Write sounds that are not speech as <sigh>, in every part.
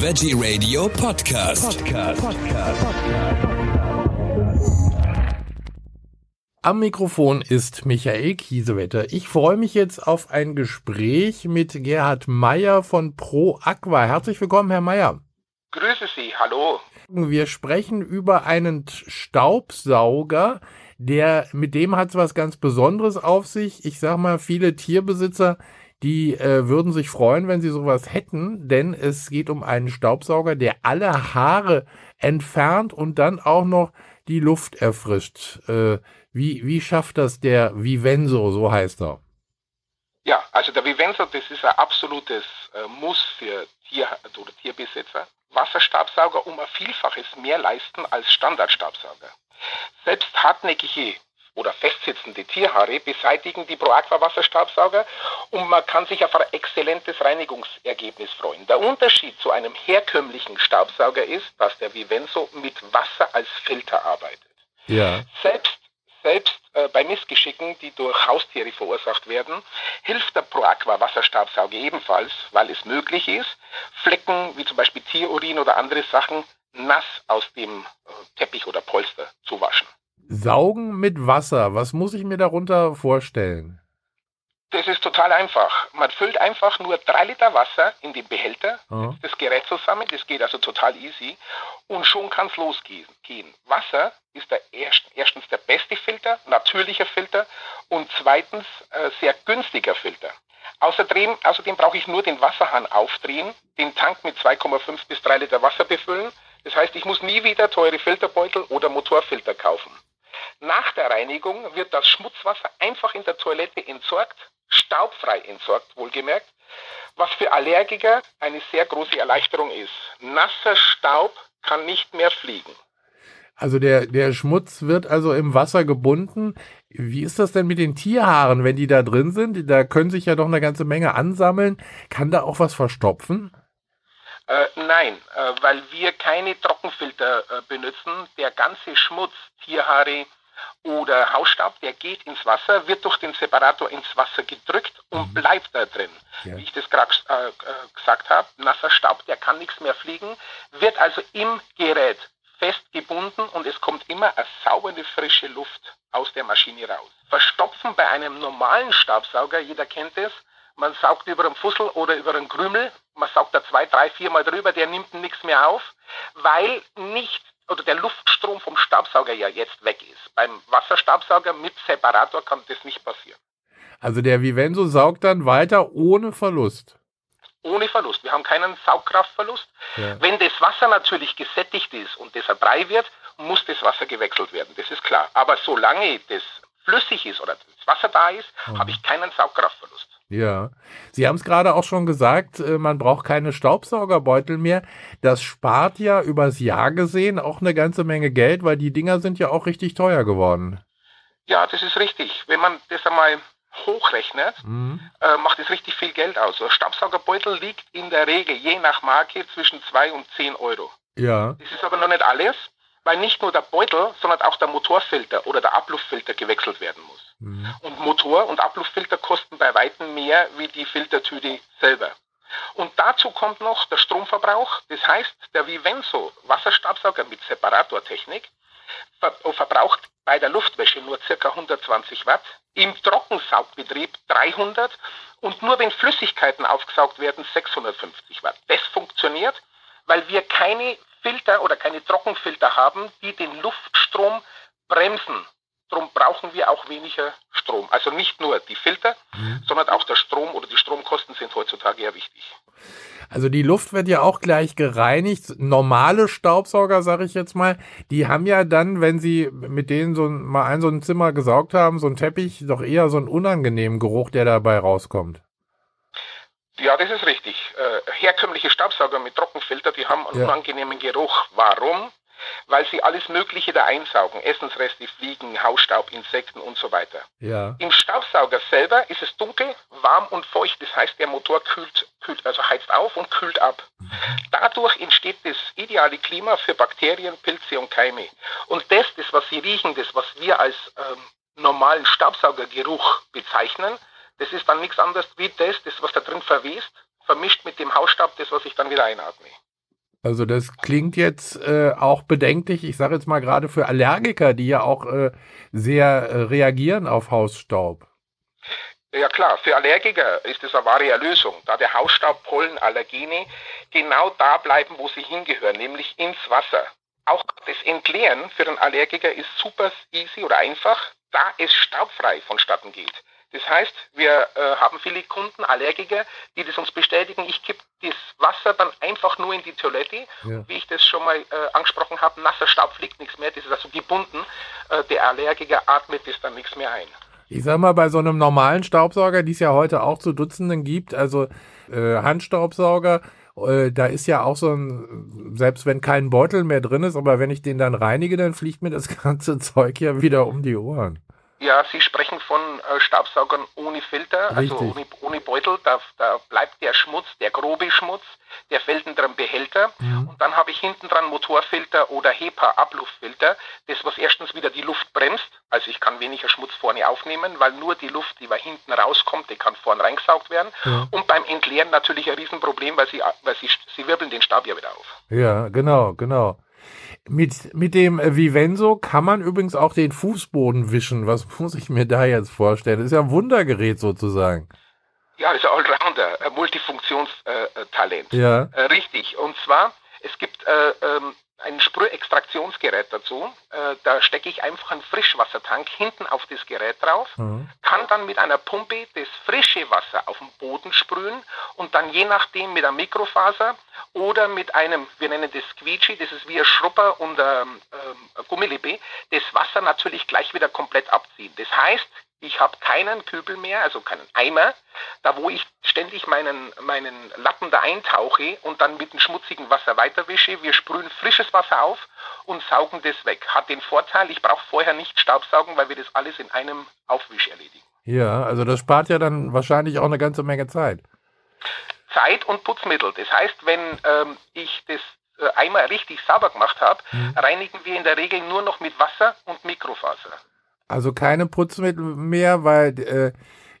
Veggie Radio Podcast. Podcast. Am Mikrofon ist Michael Kiesewetter. Ich freue mich jetzt auf ein Gespräch mit Gerhard Meyer von Pro Aqua. Herzlich willkommen, Herr Meyer. Grüße Sie, hallo. Wir sprechen über einen Staubsauger, der, mit dem hat es was ganz Besonderes auf sich. Ich sag mal, viele Tierbesitzer, die äh, würden sich freuen, wenn sie sowas hätten, denn es geht um einen Staubsauger, der alle Haare entfernt und dann auch noch die Luft erfrischt. Äh, wie, wie schafft das der Vivenso, so heißt er? Ja, also der Vivenso, das ist ein absolutes äh, Muss für Tier- oder Tierbesitzer. Wasserstaubsauger um ein Vielfaches mehr leisten als Standardstaubsauger. Selbst hartnäckige oder festsitzende Tierhaare beseitigen die ProAqua Wasserstaubsauger und man kann sich auf ein exzellentes Reinigungsergebnis freuen. Der Unterschied zu einem herkömmlichen Staubsauger ist, dass der Vivenso mit Wasser als Filter arbeitet. Ja. Selbst selbst äh, bei Missgeschicken, die durch Haustiere verursacht werden, hilft der ProAqua Wasserstaubsauger ebenfalls, weil es möglich ist, Flecken wie zum Beispiel Tierurin oder andere Sachen nass aus dem äh, Teppich oder Polster zu waschen. Saugen mit Wasser, was muss ich mir darunter vorstellen? Das ist total einfach. Man füllt einfach nur drei Liter Wasser in den Behälter, setzt das Gerät zusammen, das geht also total easy und schon kann es losgehen. gehen. Wasser ist der erst, erstens der beste Filter, natürlicher Filter und zweitens äh, sehr günstiger Filter. Außerdem, außerdem brauche ich nur den Wasserhahn aufdrehen, den Tank mit 2,5 bis 3 Liter Wasser befüllen. Das heißt, ich muss nie wieder teure Filterbeutel oder Motorfilter kaufen. Nach der Reinigung wird das Schmutzwasser einfach in der Toilette entsorgt, staubfrei entsorgt, wohlgemerkt, was für Allergiker eine sehr große Erleichterung ist. Nasser Staub kann nicht mehr fliegen. Also der, der Schmutz wird also im Wasser gebunden. Wie ist das denn mit den Tierhaaren, wenn die da drin sind? Da können sich ja doch eine ganze Menge ansammeln. Kann da auch was verstopfen? Äh, nein, äh, weil wir keine Trockenfilter äh, benutzen. Der ganze Schmutz, Tierhaare oder Hausstaub, der geht ins Wasser, wird durch den Separator ins Wasser gedrückt und bleibt da drin. Ja. Wie ich das gerade äh, äh, gesagt habe, nasser Staub, der kann nichts mehr fliegen, wird also im Gerät festgebunden und es kommt immer eine saubere, frische Luft aus der Maschine raus. Verstopfen bei einem normalen Staubsauger, jeder kennt es, man saugt über einen Fussel oder über einen Krümel, man saugt da zwei, drei, viermal drüber, der nimmt nichts mehr auf, weil nicht oder der Luftstrom vom Staubsauger ja jetzt weg ist. Beim Wasserstaubsauger mit Separator kann das nicht passieren. Also der Vivenso saugt dann weiter ohne Verlust. Ohne Verlust. Wir haben keinen Saugkraftverlust. Ja. Wenn das Wasser natürlich gesättigt ist und das Brei wird, muss das Wasser gewechselt werden. Das ist klar. Aber solange das flüssig ist oder das Wasser da ist, habe ich keinen Saugkraftverlust. Ja. Sie haben es gerade auch schon gesagt, äh, man braucht keine Staubsaugerbeutel mehr. Das spart ja übers Jahr gesehen auch eine ganze Menge Geld, weil die Dinger sind ja auch richtig teuer geworden. Ja, das ist richtig. Wenn man das einmal hochrechnet, Mhm. äh, macht es richtig viel Geld aus. Ein Staubsaugerbeutel liegt in der Regel je nach Marke zwischen 2 und 10 Euro. Ja. Das ist aber noch nicht alles, weil nicht nur der Beutel, sondern auch der Motorfilter oder der Abluftfilter gewechselt werden muss. Mhm. Und Motor- und Abluftfilter kosten bei Weitem mehr wie die Filtertüte selber. Und dazu kommt noch der Stromverbrauch. Das heißt, der Vivenso Wasserstaubsauger mit Separatortechnik ver verbraucht bei der Luftwäsche nur ca. 120 Watt, im Trockensaugbetrieb 300 und nur wenn Flüssigkeiten aufgesaugt werden 650 Watt. Das funktioniert, weil wir keine Filter oder keine Trockenfilter haben, die den Luftstrom bremsen. Darum brauchen wir auch weniger Strom. Also nicht nur die Filter, sondern auch der Strom oder die Stromkosten sind heutzutage ja wichtig. Also die Luft wird ja auch gleich gereinigt. Normale Staubsauger, sage ich jetzt mal, die haben ja dann, wenn sie mit denen so ein, mal ein so ein Zimmer gesaugt haben, so ein Teppich, doch eher so einen unangenehmen Geruch, der dabei rauskommt. Ja, das ist richtig. Äh, herkömmliche Staubsauger mit Trockenfilter, die haben einen Ja. unangenehmen Geruch. Warum? Weil sie alles Mögliche da einsaugen. Essensreste, Fliegen, Hausstaub, Insekten und so weiter. Ja. Im Staubsauger selber ist es dunkel, warm und feucht. Das heißt, der Motor kühlt, kühlt also heizt auf und kühlt ab. Dadurch entsteht das ideale Klima für Bakterien, Pilze und Keime. Und das, das was Sie riechen, das, was wir als ähm, normalen Staubsaugergeruch bezeichnen, das ist dann nichts anderes wie das, das, was da drin verwest, vermischt mit dem Hausstaub, das, was ich dann wieder einatme. Also das klingt jetzt äh, auch bedenklich. Ich sage jetzt mal gerade für Allergiker, die ja auch äh, sehr äh, reagieren auf Hausstaub. Ja klar, für Allergiker ist das eine wahre Erlösung, da der Hausstaub, Pollen, Allergene genau da bleiben, wo sie hingehören, nämlich ins Wasser. Auch das Entleeren für einen Allergiker ist super easy oder einfach, da es staubfrei vonstatten geht. Das heißt, wir äh, haben viele Kunden, Allergiker, die das uns bestätigen. Ich kippe das Wasser dann einfach nur in die Toilette. Ja. Wie ich das schon mal äh, angesprochen habe, nasser Staub fliegt nichts mehr. Das ist also gebunden. Äh, der Allergiker atmet das dann nichts mehr ein. Ich sag mal, bei so einem normalen Staubsauger, die es ja heute auch zu Dutzenden gibt, also äh, Handstaubsauger, äh, da ist ja auch so ein, selbst wenn kein Beutel mehr drin ist, aber wenn ich den dann reinige, dann fliegt mir das <laughs> ganze Zeug ja wieder um die Ohren. Ja, Sie sprechen von äh, Staubsaugern ohne Filter, also Richtig. also ohne, ohne Beutel. Da, da, bleibt der Schmutz, der grobe Schmutz, der fällt in den Behälter. Mhm. Und dann habe ich hinten dran Motorfilter oder HEPA-Abluftfilter, das was erstens wieder die Luft bremst. Also ich kann weniger Schmutz vorne aufnehmen, weil nur die Luft, die hinten rauskommt, die kann vorne reingesaugt werden. Mhm. Und beim Entleeren natürlich ein Riesenproblem, weil sie, weil sie, sie wirbeln den Staub ja wieder auf. Ja, genau, genau. Mit, mit dem Vivenso kann man übrigens auch den Fußboden wischen. Was <laughs> muss ich mir da jetzt vorstellen? Das ist ja ein Wundergerät sozusagen. Ja, ist ein Allrounder, ein Multifunktionstalent. ja. Äh, richtig. Und zwar, es gibt äh, ähm, ein Sprühextraktionsgerät dazu. Äh, da stecke ich einfach einen Frischwassertank hinten auf das Gerät drauf, mhm. kann dann mit einer Pumpe das frische Wasser auf den Boden sprühen und dann je nachdem mit einer Mikrofaser oder mit einem, wir nennen das Squeegee, das ist wie ein Schrupper und ähm, ähm, Gummilippe, das Wasser natürlich gleich wieder komplett abziehen. Das heißt, ich habe keinen Kübel mehr, also keinen Eimer, da wo ich ständig meinen, meinen Lappen da eintauche und dann mit dem schmutzigen Wasser weiterwische. Wir sprühen frisches Wasser auf und saugen das weg. Hat den Vorteil, ich brauche vorher nicht Staubsaugen, weil wir das alles in einem Aufwisch erledigen. Ja, also das spart ja dann wahrscheinlich auch eine ganze Menge Zeit. Zeit und Putzmittel. Das heißt, wenn ähm, ich das äh, einmal richtig sauber gemacht habe, mhm. reinigen wir in der Regel nur noch mit Wasser und Mikrofaser. Also keine Putzmittel mehr, weil äh,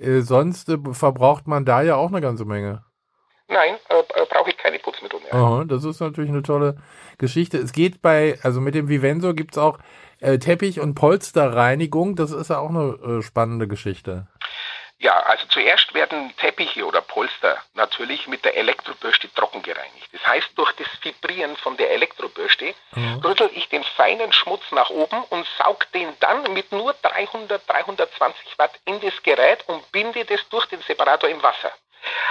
äh, sonst äh, verbraucht man da ja auch eine ganze Menge. Nein, äh, äh, brauche ich keine Putzmittel mehr. Aha, das ist natürlich eine tolle Geschichte. Es geht bei, also mit dem Vivenso gibt es auch äh, Teppich- und Polsterreinigung. Das ist ja auch eine spannende Geschichte. Ja, also zuerst werden Teppiche oder Polster natürlich mit der Elektrobürste trocken gereinigt. Das heißt, durch das Vibrieren von der Elektrobürste mhm. rüttel ich den feinen Schmutz nach oben und saug den dann mit nur 300, 320 Watt in das Gerät und binde das durch den Separator im Wasser.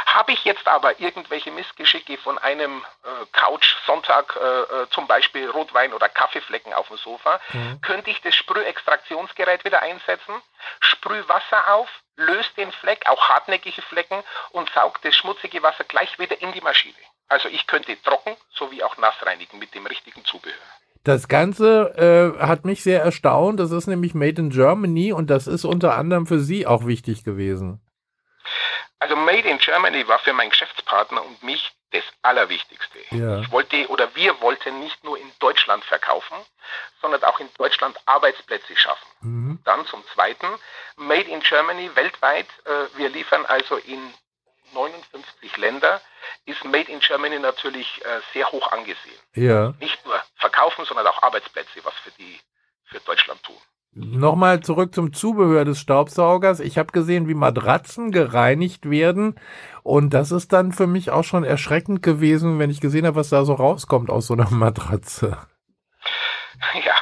Habe ich jetzt aber irgendwelche Missgeschicke von einem äh, Couch-Sonntag, äh, äh, zum Beispiel Rotwein oder Kaffeeflecken auf dem Sofa, mhm. könnte ich das Sprühextraktionsgerät wieder einsetzen, sprüh Wasser auf, löst den Fleck, auch hartnäckige Flecken und saugt das schmutzige Wasser gleich wieder in die Maschine. Also ich könnte trocken sowie auch nass reinigen mit dem richtigen Zubehör. Das Ganze äh, hat mich sehr erstaunt. Das ist nämlich Made in Germany und das ist unter anderem für Sie auch wichtig gewesen. Also Made in Germany war für meinen Geschäftspartner und mich das Allerwichtigste. Ja. Ich wollte oder wir wollten nicht nur in Deutschland verkaufen, sondern auch in Deutschland Arbeitsplätze schaffen. Mhm. Dann zum Zweiten, Made in Germany weltweit. Äh, wir liefern also in 59 Länder, ist Made in Germany natürlich äh, sehr hoch angesehen. Ja. Nicht nur verkaufen, sondern auch Arbeitsplätze, was für die für Deutschland tun. Nochmal zurück zum Zubehör des Staubsaugers. Ich habe gesehen, wie Matratzen gereinigt werden. Und das ist dann für mich auch schon erschreckend gewesen, wenn ich gesehen habe, was da so rauskommt aus so einer <laughs> Matratze. Ja,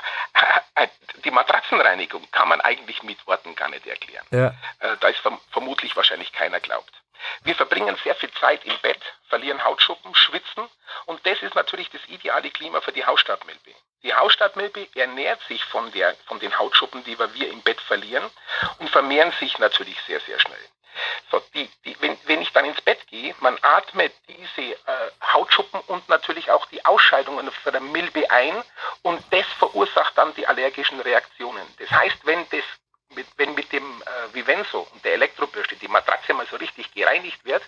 äh, die Matratzenreinigung kann man eigentlich mit Worten gar nicht erklären. Ja. Äh, da ist vermutlich wahrscheinlich keiner glaubt. Wir verbringen sehr viel Zeit im Bett, verlieren Hautschuppen, schwitzen und das ist natürlich das ideale Klima für die Hausstaubmilbe. Die Hausstaubmilbe ernährt sich von, der, von den Hautschuppen, die wir im Bett verlieren und vermehren sich natürlich sehr, sehr schnell. So, die, die, wenn, wenn ich dann ins Bett gehe, man atmet diese äh, Hautschuppen und natürlich auch die Ausscheidungen von der Milbe ein und das verursacht dann die allergischen Reaktionen. Das heißt, wenn das mit, wenn mit dem äh, Vivenso und der Elektrobürste die Matratze mal so richtig gereinigt wird,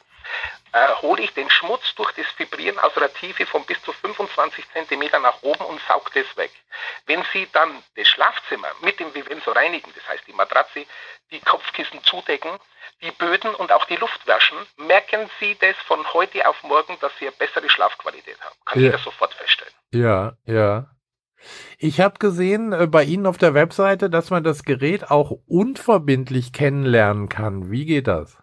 äh, hole ich den Schmutz durch das Vibrieren aus einer Tiefe von bis zu 25 Zentimeter nach oben und saugt es weg. Wenn Sie dann das Schlafzimmer mit dem Vivenso reinigen, das heißt die Matratze, die Kopfkissen zudecken, die Böden und auch die Luft waschen, merken Sie das von heute auf morgen, dass Sie eine bessere Schlafqualität haben. Kann ja. jeder sofort Ja, ja. Ich habe gesehen äh, bei Ihnen auf der Webseite, dass man das Gerät auch unverbindlich kennenlernen kann. Wie geht das?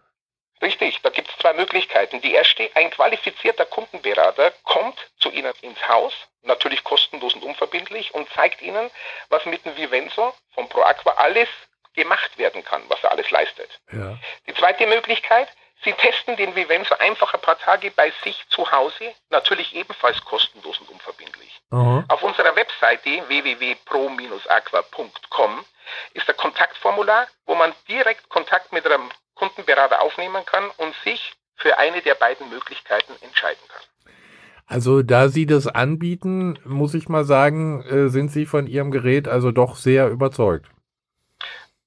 Richtig, da gibt es zwei Möglichkeiten. Die erste, ein qualifizierter Kundenberater kommt zu Ihnen ins Haus, natürlich kostenlos und unverbindlich, und zeigt Ihnen, was mit dem Vivenso von ProAqua alles gemacht werden kann, was er alles leistet. Ja. Die zweite Möglichkeit, Sie testen den Vivenso einfach ein paar Tage bei sich zu Hause, natürlich ebenfalls kostenlos und unverbindlich. Aha. Auf unserer Webseite www.pro-aqua.com ist ein Kontaktformular, wo man direkt Kontakt mit einem Kundenberater aufnehmen kann und sich für eine der beiden Möglichkeiten entscheiden kann. Also da Sie das anbieten, muss ich mal sagen, äh, sind Sie von Ihrem Gerät also doch sehr überzeugt.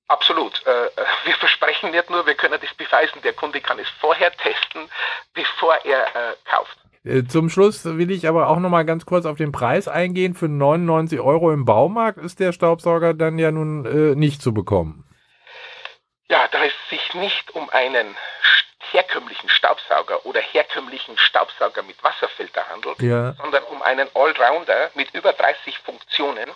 Absolut. Wir versprechen nicht nur, wir können das beweisen. Der Kunde kann es vorher testen, bevor er äh, kauft. Äh, zum Schluss will ich aber auch noch mal ganz kurz auf den Preis eingehen. Für 99 Euro im Baumarkt ist der Staubsauger dann ja nun äh, nicht zu bekommen. Ja, da es sich nicht um einen herkömmlichen Staubsauger oder herkömmlichen Staubsauger mit Wasserfilter handelt, ja. sondern um einen Allrounder mit über 30 Funktionen,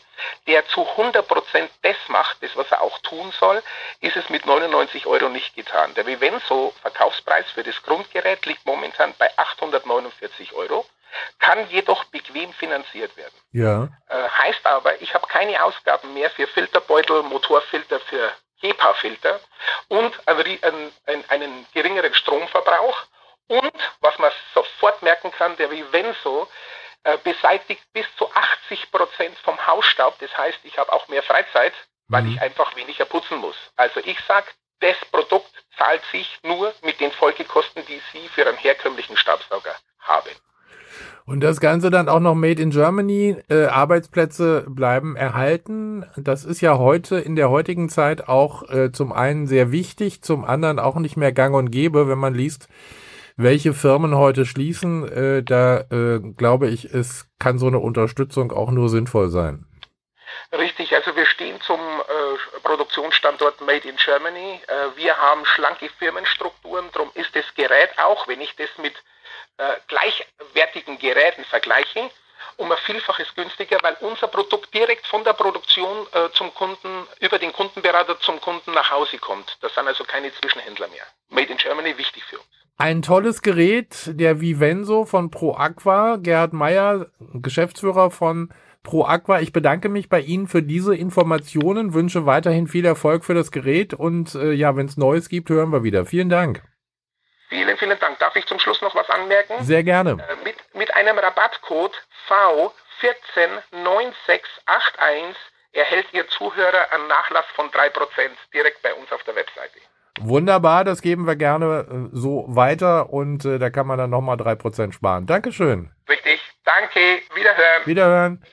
der zu 100% das macht, das was er auch tun soll, ist es mit 99 Euro nicht getan. Der Vivenso Verkaufspreis für das Grundgerät liegt momentan bei 849 Euro kann jedoch bequem finanziert werden. Ja. Äh, heißt aber, ich habe keine Ausgaben mehr für Filterbeutel, Motorfilter, für HEPA-Filter und einen, einen, einen geringeren Stromverbrauch. Und was man sofort merken kann, der Vivenso äh, beseitigt bis zu 80 Prozent vom Hausstaub. Das heißt, ich habe auch mehr Freizeit, weil mhm. ich einfach weniger putzen muss. Also ich sage, das Produkt zahlt sich nur mit den Folgekosten, die Sie für einen herkömmlichen Staubsauger haben. Und das Ganze dann auch noch Made in Germany. Äh, Arbeitsplätze bleiben erhalten. Das ist ja heute in der heutigen Zeit auch äh, zum einen sehr wichtig, zum anderen auch nicht mehr gang und gäbe, wenn man liest, welche Firmen heute schließen. Äh, da äh, glaube ich, es kann so eine Unterstützung auch nur sinnvoll sein. Richtig, also wir stehen zum äh, Produktionsstandort Made in Germany. Äh, wir haben schlanke Firmenstrukturen, darum ist das Gerät auch, wenn ich das mit äh, gleichwertigen Geräten vergleiche, um ein Vielfaches günstiger, weil unser Produkt direkt von der Produktion äh, zum Kunden, über den Kundenberater zum Kunden nach Hause kommt. Das sind also keine Zwischenhändler mehr. Made in Germany, wichtig für uns. Ein tolles Gerät, der Vivenso von ProAqua. Gerhard Meyer, Geschäftsführer von ProAqua. Ich bedanke mich bei Ihnen für diese Informationen, wünsche weiterhin viel Erfolg für das Gerät und äh, ja, wenn es Neues gibt, hören wir wieder. Vielen Dank. Vielen, vielen Dank. Darf ich zum Schluss noch was anmerken? Sehr gerne. Äh, mit, mit einem Rabattcode V149681 erhält Ihr Zuhörer einen Nachlass von 3% direkt bei uns auf der Webseite. Wunderbar, das geben wir gerne äh, so weiter und äh, da kann man dann nochmal 3% sparen. Dankeschön. Richtig, danke, wiederhören. Wiederhören.